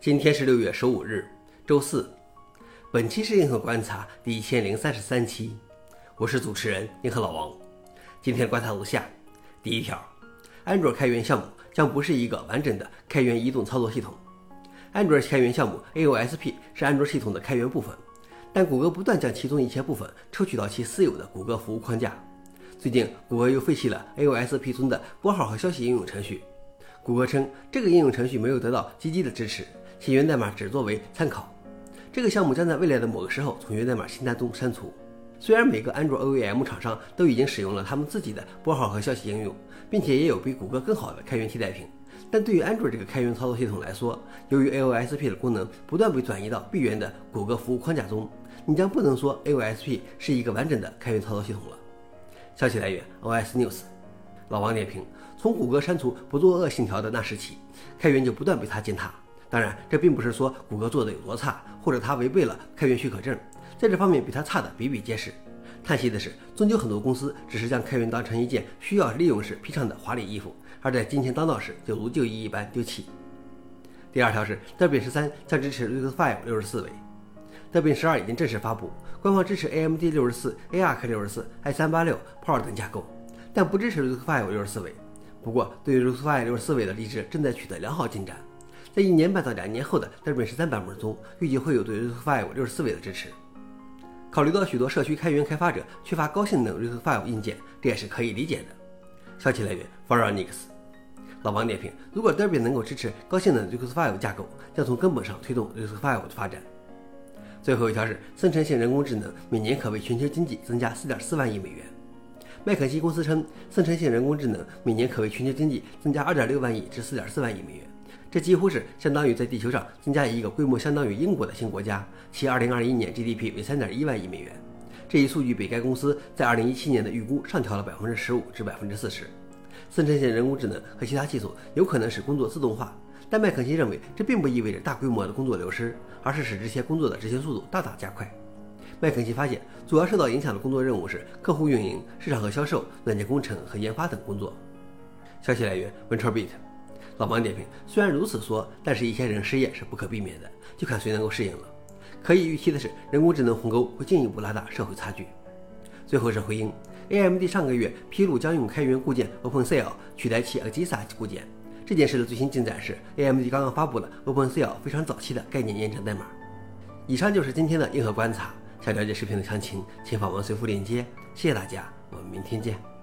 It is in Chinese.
今天是六月十五日，周四。本期是硬核观察第一千零三十三期，我是主持人硬核老王。今天观察如下：第一条，安卓开源项目将不是一个完整的开源移动操作系统。安卓开源项目 AOSP 是安卓系统的开源部分，但谷歌不断将其中一些部分抽取到其私有的谷歌服务框架。最近，谷歌又废弃了 AOSP 中的拨号和消息应用程序。谷歌称，这个应用程序没有得到积极的支持。其源代码只作为参考，这个项目将在未来的某个时候从源代码清单中删除。虽然每个安卓 OEM 厂商都已经使用了他们自己的拨号和消息应用，并且也有比谷歌更好的开源替代品，但对于安卓这个开源操作系统来说，由于 AOSP 的功能不断被转移到闭源的谷歌服务框架中，你将不能说 AOSP 是一个完整的开源操作系统了。消息来源：OS News。老王点评：从谷歌删除不作恶信条的那时起，开源就不断被他践踏。当然，这并不是说谷歌做的有多差，或者它违背了开源许可证，在这方面比它差的比比皆是。叹息的是，终究很多公司只是将开源当成一件需要利用时披上的华丽衣服，而在金钱当道时就如旧衣一般丢弃。第二条是，Debian 十三将支持 RISC-V 六十四位，Debian 十二已经正式发布，官方支持 AMD 六十四、A R K 六十四、i 三八六、Pro 等架构，但不支持 RISC-V 六十四位。不过，对于 RISC-V 六十四位的离职正在取得良好进展。在一年半到两年后的 Debian 十三版本中，预计会有对 RISC-V 六十四位的支持。考虑到许多社区开源开发者缺乏高性能 RISC-V 硬件，这也是可以理解的。消息来源 f o r u n i x 老王点评：如果 Debian 能够支持高性能 RISC-V 架构，将从根本上推动 RISC-V 的发展。最后一条是生成性人工智能每年可为全球经济增加4.4万亿美元。麦肯锡公司称，生成性人工智能每年可为全球经济增加2.6万亿至4.4万亿美元。这几乎是相当于在地球上增加一个规模相当于英国的新国家，其2021年 GDP 为3.1万亿美元。这一数据比该公司在2017年的预估上调了15%至40%。生成性人工智能和其他技术有可能使工作自动化，但麦肯锡认为这并不意味着大规模的工作流失，而是使这些工作的执行速度大大加快。麦肯锡发现，主要受到影响的工作任务是客户运营、市场和销售、软件工程和研发等工作。消息来源：VentureBeat。老王点评：虽然如此说，但是一些人失业是不可避免的，就看谁能够适应了。可以预期的是，人工智能鸿沟会进一步拉大社会差距。最后是回应：AMD 上个月披露将用开源固件 OpenCL 取代其 Agisa 固件。这件事的最新进展是，AMD 刚刚发布了 OpenCL 非常早期的概念验证代码。以上就是今天的硬核观察。想了解视频的详情，请访问随附链接。谢谢大家，我们明天见。